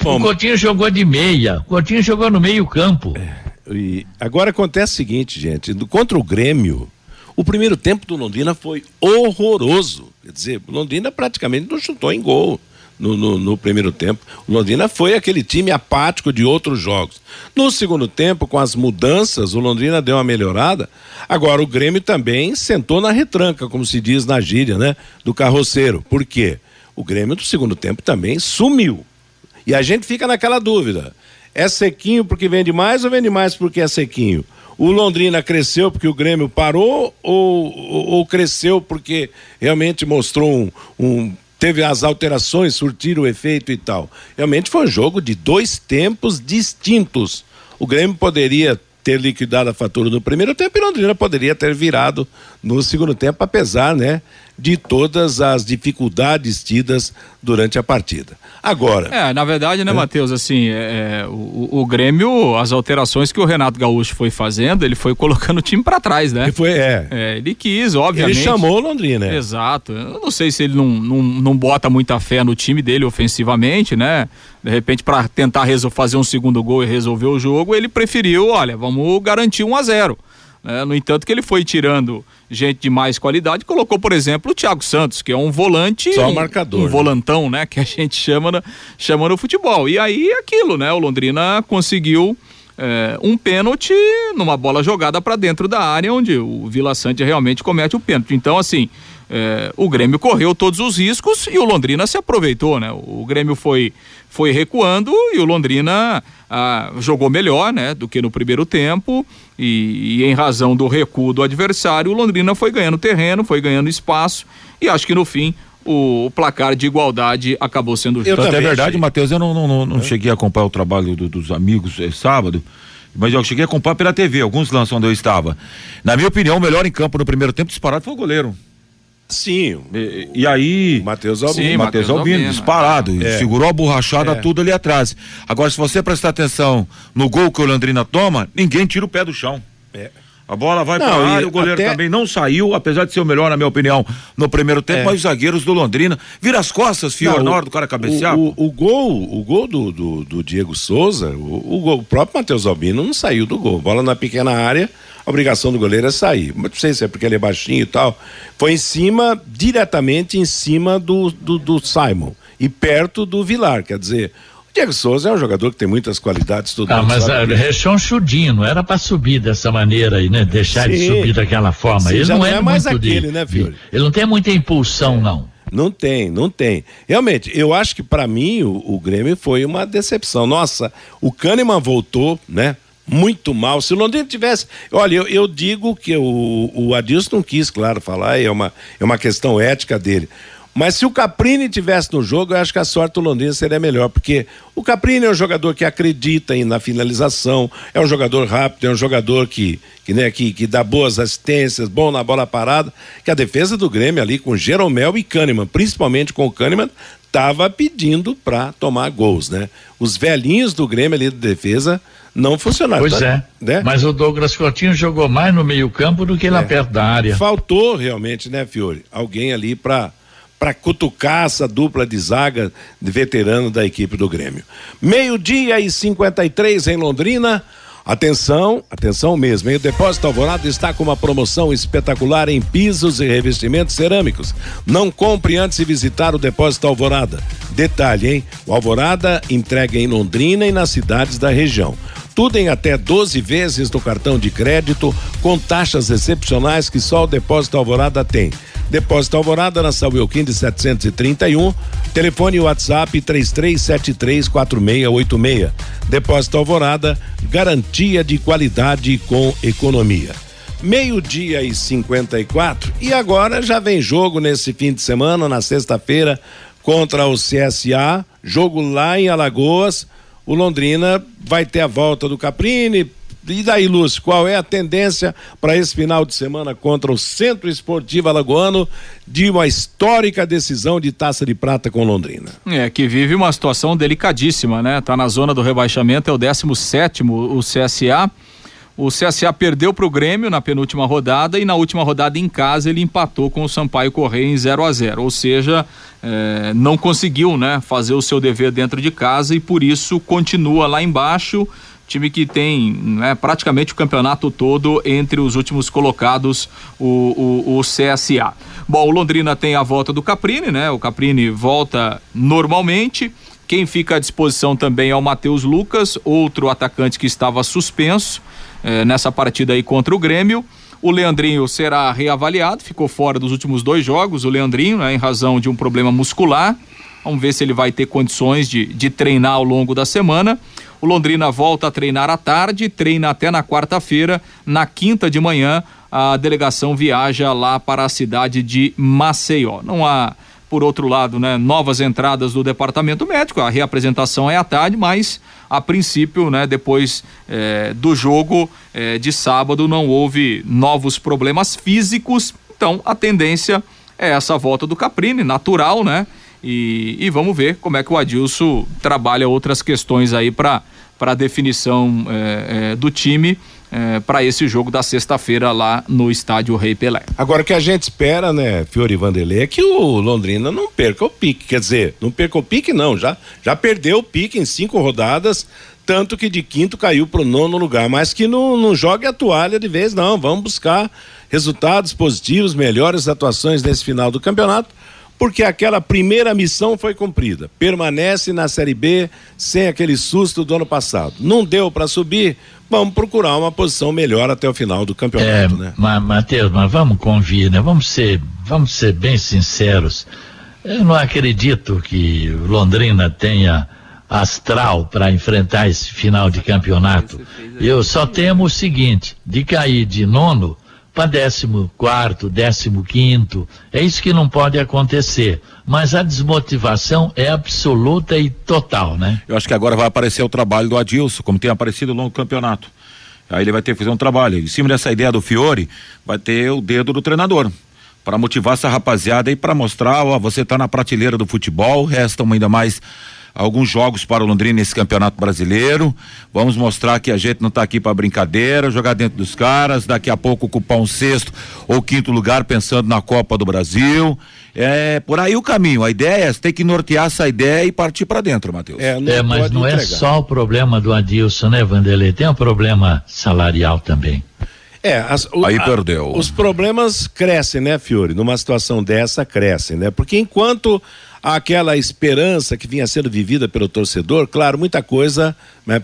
Bom, o Coutinho jogou de meia. O Coutinho jogou no meio campo. É, e agora acontece o seguinte, gente, contra o Grêmio, o primeiro tempo do Londrina foi horroroso. Quer dizer, o Londrina praticamente não chutou em gol no, no, no, primeiro tempo. O Londrina foi aquele time apático de outros jogos. No segundo tempo, com as mudanças, o Londrina deu uma melhorada. Agora, o Grêmio também sentou na retranca, como se diz na gíria, né? Do carroceiro. Por quê? O Grêmio, no segundo tempo, também sumiu. E a gente fica naquela dúvida. É sequinho porque vende mais ou vende mais porque é sequinho? O Londrina cresceu porque o Grêmio parou ou, ou, ou cresceu porque realmente mostrou um, um teve as alterações, surtiram o efeito e tal. Realmente foi um jogo de dois tempos distintos. O Grêmio poderia ter liquidado a fatura no primeiro tempo e Londrina poderia ter virado no segundo tempo, apesar, né, de todas as dificuldades tidas durante a partida. Agora. É, na verdade, né, é. Matheus, assim, é, é, o, o, Grêmio, as alterações que o Renato Gaúcho foi fazendo, ele foi colocando o time para trás, né? Ele foi, é. é. Ele quis, obviamente. Ele chamou o Londrina, né? Exato. Eu não sei se ele não, não, não bota muita fé no time dele ofensivamente, né? De repente, para tentar fazer um segundo gol e resolver o jogo, ele preferiu, olha, vamos garantir um a zero. Né? No entanto, que ele foi tirando gente de mais qualidade, colocou, por exemplo, o Thiago Santos, que é um volante. Só um, marcador. Um né? volantão, né? Que a gente chama, no, chama no futebol. E aí aquilo, né? O Londrina conseguiu. É, um pênalti numa bola jogada para dentro da área onde o Vila Sante realmente comete o pênalti. Então, assim, é, o Grêmio correu todos os riscos e o Londrina se aproveitou, né? O Grêmio foi, foi recuando e o Londrina ah, jogou melhor, né? Do que no primeiro tempo e, e, em razão do recuo do adversário, o Londrina foi ganhando terreno, foi ganhando espaço e acho que no fim o, o placar de igualdade acabou sendo justo. Então, é verdade, Matheus, eu não, não, não, não é. cheguei a acompanhar o trabalho do, dos amigos é, sábado, mas eu cheguei a acompanhar pela TV, alguns lançam onde eu estava. Na minha opinião, o melhor em campo no primeiro tempo disparado foi o goleiro. Sim. E, e aí. Matheus Albino. Sim, Matheus Albino, Albino, disparado. É. Segurou a borrachada é. tudo ali atrás. Agora, se você prestar atenção no gol que o Londrina toma, ninguém tira o pé do chão. É. A bola vai para área, o goleiro até... também não saiu, apesar de ser o melhor, na minha opinião, no primeiro tempo, é. mas os zagueiros do Londrina vira as costas, fio na hora do cara cabecear. O, o, o, gol, o gol do, do, do Diego Souza, o, o, gol, o próprio Matheus Albino não saiu do gol. Bola na pequena área, obrigação do goleiro é sair. Mas não sei se é porque ele é baixinho e tal. Foi em cima, diretamente em cima do, do, do Simon e perto do Vilar, quer dizer. o Diego Souza é um jogador que tem muitas qualidades. Todo ah, mas é, chudinho, não era para subir dessa maneira aí, né? Deixar Sim. de subir daquela forma. Sim, ele não, não é, é mais aquele, de, né, Fiore? Ele não tem muita impulsão, não. Não tem, não tem. Realmente, eu acho que para mim o, o Grêmio foi uma decepção. Nossa, o Kahneman voltou, né? Muito mal. Se o Londrina tivesse. Olha, eu, eu digo que o, o Adilson não quis, claro, falar, é uma, é uma questão ética dele. Mas se o Caprini tivesse no jogo, eu acho que a sorte do Londrina seria melhor, porque o Caprini é um jogador que acredita na finalização, é um jogador rápido, é um jogador que, que, né, que, que dá boas assistências, bom na bola parada, que a defesa do Grêmio ali com Jeromel e Kahneman, principalmente com o Kahneman, estava pedindo para tomar gols, né? Os velhinhos do Grêmio ali de defesa não funcionaram. Pois tá, é. Né? Mas o Douglas Coutinho jogou mais no meio-campo do que é. lá perto da área. Faltou realmente, né, Fiore? Alguém ali para para cutucar essa dupla de zaga de veterano da equipe do Grêmio. Meio-dia e 53 em Londrina. Atenção, atenção mesmo, hein? O Depósito Alvorada está com uma promoção espetacular em pisos e revestimentos cerâmicos. Não compre antes de visitar o Depósito Alvorada. Detalhe, hein? O Alvorada entrega em Londrina e nas cidades da região. Tudo em até 12 vezes no cartão de crédito, com taxas excepcionais que só o Depósito Alvorada tem. Depósito Alvorada na Saúl 731, telefone WhatsApp 33734686. Depósito Alvorada, garantia de qualidade com economia. Meio-dia e 54 e agora já vem jogo nesse fim de semana, na sexta-feira, contra o CSA, jogo lá em Alagoas. O Londrina vai ter a volta do Caprini, e daí, Lúcio, qual é a tendência para esse final de semana contra o Centro Esportivo Alagoano de uma histórica decisão de taça de prata com Londrina? É, que vive uma situação delicadíssima, né? Tá na zona do rebaixamento, é o 17 sétimo o CSA. O CSA perdeu para o Grêmio na penúltima rodada e na última rodada em casa ele empatou com o Sampaio Correia em 0 a 0 Ou seja, eh, não conseguiu né, fazer o seu dever dentro de casa e por isso continua lá embaixo. Time que tem né, praticamente o campeonato todo entre os últimos colocados, o, o, o CSA. Bom, o Londrina tem a volta do Caprini, né? O Caprini volta normalmente. Quem fica à disposição também é o Matheus Lucas, outro atacante que estava suspenso eh, nessa partida aí contra o Grêmio. O Leandrinho será reavaliado, ficou fora dos últimos dois jogos, o Leandrinho, né, em razão de um problema muscular. Vamos ver se ele vai ter condições de, de treinar ao longo da semana. O Londrina volta a treinar à tarde, treina até na quarta-feira. Na quinta de manhã, a delegação viaja lá para a cidade de Maceió. Não há por outro lado, né, novas entradas do departamento médico, a reapresentação é à tarde, mas a princípio, né, depois eh, do jogo eh, de sábado não houve novos problemas físicos, então a tendência é essa volta do Caprini, natural, né? E, e vamos ver como é que o Adilson trabalha outras questões aí para a definição eh, do time é, para esse jogo da sexta-feira lá no estádio Rei Pelé. Agora o que a gente espera, né, Fiori Vanderlei, é que o Londrina não perca o pique, quer dizer, não perca o pique não, já, já perdeu o pique em cinco rodadas, tanto que de quinto caiu para o nono lugar, mas que não, não jogue a toalha de vez não, vamos buscar resultados positivos, melhores atuações nesse final do campeonato, porque aquela primeira missão foi cumprida. Permanece na Série B sem aquele susto do ano passado. Não deu para subir, vamos procurar uma posição melhor até o final do campeonato, é, né? Matheus, mas vamos convir, né? Vamos ser, vamos ser bem sinceros. Eu não acredito que Londrina tenha astral para enfrentar esse final de campeonato. Eu só temo o seguinte: de cair de nono para décimo quarto, décimo quinto. É isso que não pode acontecer. Mas a desmotivação é absoluta e total, né? Eu acho que agora vai aparecer o trabalho do Adilson, como tem aparecido ao longo campeonato. Aí ele vai ter que fazer um trabalho. Em cima dessa ideia do Fiore, vai ter o dedo do treinador. Para motivar essa rapaziada e para mostrar, ó, você está na prateleira do futebol, restam ainda mais alguns jogos para o Londrina nesse campeonato brasileiro. Vamos mostrar que a gente não está aqui para brincadeira, jogar dentro dos caras, daqui a pouco ocupar um sexto ou quinto lugar pensando na Copa do Brasil. É por aí o caminho. A ideia é ter que nortear essa ideia e partir para dentro, Matheus. É, é mas não é entregar. é só o problema do Adilson, né, Vanderlei? Tem um problema salarial também. É, as, o, aí a, perdeu. Os problemas crescem, né, Fiore? Numa situação dessa, crescem, né? Porque enquanto aquela esperança que vinha sendo vivida pelo torcedor, claro, muita coisa né,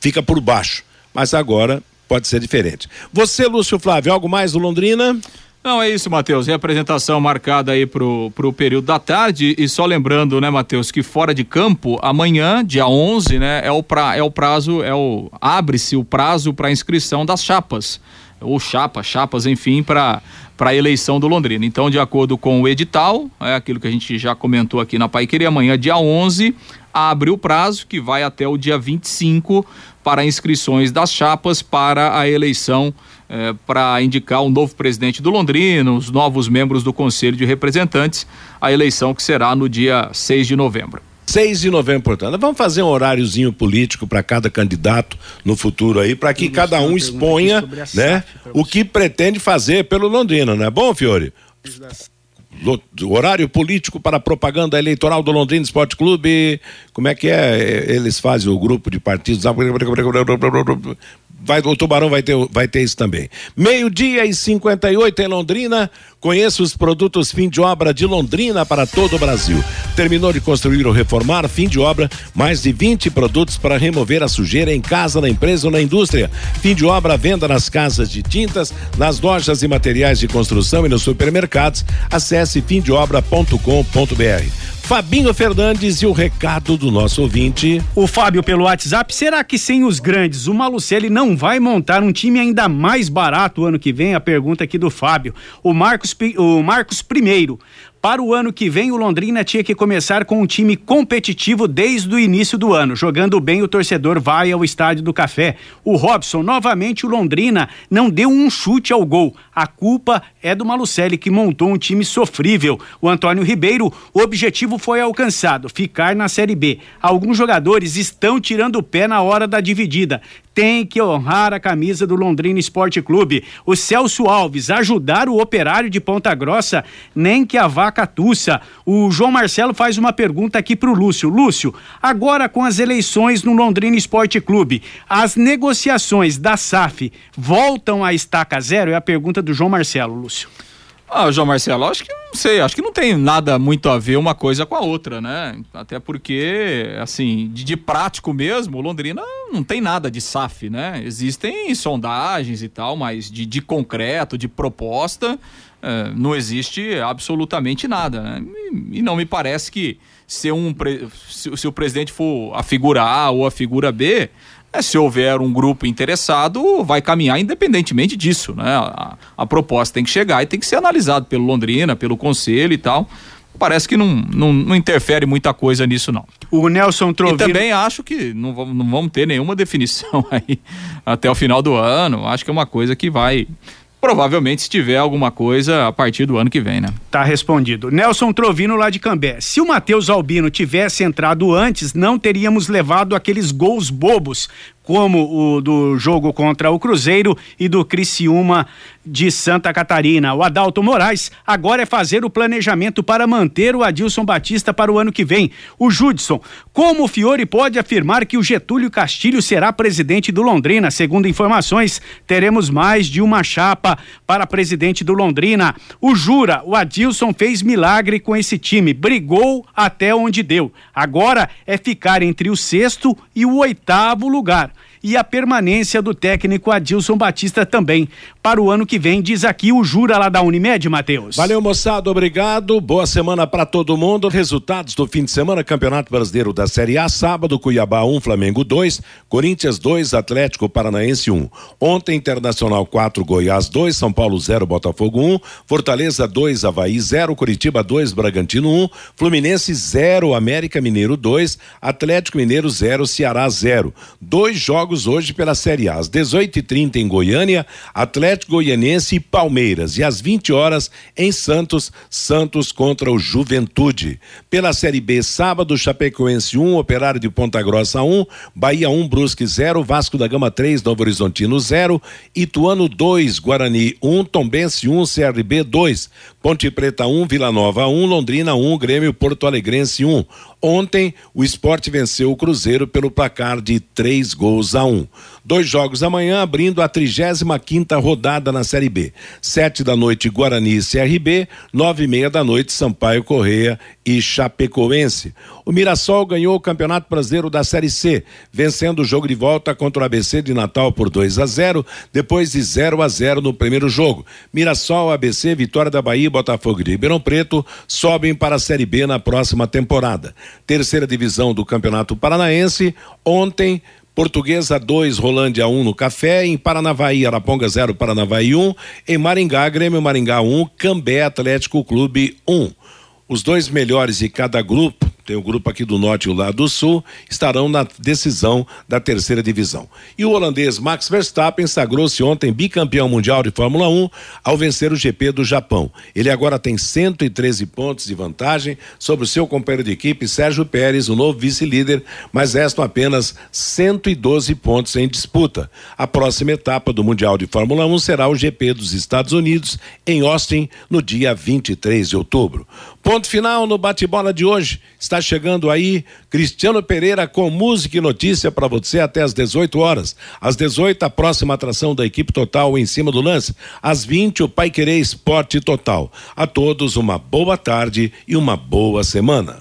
fica por baixo, mas agora pode ser diferente. Você, Lúcio Flávio, algo mais do Londrina? Não, é isso, Matheus. Reapresentação marcada aí pro, pro período da tarde. E só lembrando, né, Matheus, que fora de campo, amanhã, dia 11, né, é o, pra, é o prazo, é o. abre-se o prazo para inscrição das chapas. Ou chapa, chapas, enfim, para a eleição do Londrina. Então, de acordo com o edital, é aquilo que a gente já comentou aqui na Pai Querer, amanhã, dia 11, abre o prazo que vai até o dia 25 para inscrições das chapas para a eleição eh, para indicar o novo presidente do Londrina, os novos membros do Conselho de Representantes, a eleição que será no dia 6 de novembro. 6 de novembro, portanto. Vamos fazer um horáriozinho político para cada candidato no futuro aí, para que cada um exponha né, o que pretende fazer pelo Londrina, não é bom, Fiore? horário político para propaganda eleitoral do Londrina Esporte Clube. Como é que é? Eles fazem o grupo de partidos vai, o Tubarão vai ter, vai ter isso também. Meio-dia e 58 em Londrina. Conheça os produtos fim de obra de Londrina para todo o Brasil. Terminou de construir ou reformar, fim de obra, mais de 20 produtos para remover a sujeira em casa, na empresa ou na indústria. Fim de obra, venda nas casas de tintas, nas lojas e materiais de construção e nos supermercados. Acesse fimdeobra.com.br. Fabinho Fernandes e o recado do nosso ouvinte. O Fábio pelo WhatsApp, será que sem os grandes o Malucelli não vai montar um time ainda mais barato ano que vem? A pergunta aqui do Fábio. O Marcos, o Marcos primeiro. Para o ano que vem, o Londrina tinha que começar com um time competitivo desde o início do ano. Jogando bem, o torcedor vai ao Estádio do Café. O Robson, novamente, o Londrina não deu um chute ao gol. A culpa é do Malucelli, que montou um time sofrível. O Antônio Ribeiro, o objetivo foi alcançado, ficar na Série B. Alguns jogadores estão tirando o pé na hora da dividida tem que honrar a camisa do Londrina Esporte Clube. O Celso Alves, ajudar o operário de Ponta Grossa, nem que a vaca tussa. O João Marcelo faz uma pergunta aqui para o Lúcio. Lúcio, agora com as eleições no Londrina Esporte Clube, as negociações da SAF voltam à estaca zero? É a pergunta do João Marcelo, Lúcio. Ah, João Marcelo, acho que não sei, acho que não tem nada muito a ver uma coisa com a outra, né? Até porque, assim, de, de prático mesmo, Londrina não tem nada de SAF, né? Existem sondagens e tal, mas de, de concreto, de proposta, eh, não existe absolutamente nada, né? E, e não me parece que se, um, se, se o presidente for a figura A ou a figura B, é, se houver um grupo interessado, vai caminhar independentemente disso, né? A, a, proposta tem que chegar e tem que ser analisado pelo Londrina, pelo conselho e tal. Parece que não, não, não interfere muita coisa nisso, não. O Nelson Trovino... E também acho que não, não vamos ter nenhuma definição aí até o final do ano. Acho que é uma coisa que vai provavelmente se tiver alguma coisa a partir do ano que vem, né? Tá respondido. Nelson Trovino lá de Cambé. Se o Matheus Albino tivesse entrado antes, não teríamos levado aqueles gols bobos como o do jogo contra o Cruzeiro e do Criciúma de Santa Catarina. O Adalto Moraes agora é fazer o planejamento para manter o Adilson Batista para o ano que vem. O Judson, como o Fiore pode afirmar que o Getúlio Castilho será presidente do Londrina? Segundo informações, teremos mais de uma chapa para presidente do Londrina. O Jura, o Adilson fez milagre com esse time, brigou até onde deu. Agora é ficar entre o sexto e o oitavo lugar e a permanência do técnico Adilson Batista também para o ano que vem, diz aqui o Jura lá da Unimed, Matheus. Valeu, moçada, obrigado. Boa semana para todo mundo. Resultados do fim de semana: Campeonato Brasileiro da Série A, sábado, Cuiabá 1, um, Flamengo 2, Corinthians 2, Atlético Paranaense 1. Um. Ontem, Internacional 4, Goiás 2, São Paulo 0, Botafogo 1, um, Fortaleza 2, Havaí 0, Curitiba 2, Bragantino 1, Fluminense 0, América Mineiro 2, Atlético Mineiro 0, Ceará 0. Dois jogos jogos hoje pela Série A. Às 18h30 em Goiânia, Atlético Goianense e Palmeiras. E às 20 horas em Santos, Santos contra o Juventude. Pela Série B, sábado, Chapecoense 1, Operário de Ponta Grossa 1, Bahia 1, Brusque 0, Vasco da Gama 3, Novo Horizontino 0, Ituano 2, Guarani 1, Tombense 1, CRB 2, Ponte Preta 1, Vila Nova 1, Londrina 1, Grêmio Porto Alegrense 1. Ontem, o esporte venceu o Cruzeiro pelo placar de três gols a um. Dois jogos amanhã, abrindo a 35 quinta rodada na Série B. Sete da noite, Guarani e CRB. Nove e meia da noite, Sampaio Correia e Chapecoense. O Mirassol ganhou o Campeonato Brasileiro da Série C, vencendo o jogo de volta contra o ABC de Natal por 2 a 0, depois de 0 a 0 no primeiro jogo. Mirassol, ABC, Vitória da Bahia e Botafogo de Ribeirão Preto sobem para a Série B na próxima temporada. Terceira divisão do Campeonato Paranaense, ontem Portuguesa 2, Rolândia 1 um no Café, em Paranavaí, Araponga 0, Paranavaí 1, um, em Maringá, Grêmio Maringá 1, um, Cambé Atlético Clube 1. Um. Os dois melhores de cada grupo tem o grupo aqui do Norte e o lado do Sul, estarão na decisão da terceira divisão. E o holandês Max Verstappen sagrou-se ontem bicampeão mundial de Fórmula 1 ao vencer o GP do Japão. Ele agora tem 113 pontos de vantagem sobre o seu companheiro de equipe Sérgio Pérez, o novo vice-líder, mas restam apenas 112 pontos em disputa. A próxima etapa do Mundial de Fórmula 1 será o GP dos Estados Unidos em Austin no dia 23 de outubro. Ponto final no bate-bola de hoje. Está chegando aí Cristiano Pereira com música e notícia para você até às 18 horas. Às 18, a próxima atração da equipe total em cima do lance. Às 20, o Pai Querer Esporte Total. A todos uma boa tarde e uma boa semana.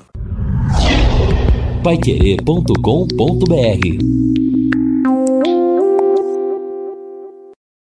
Paiquerê.com.br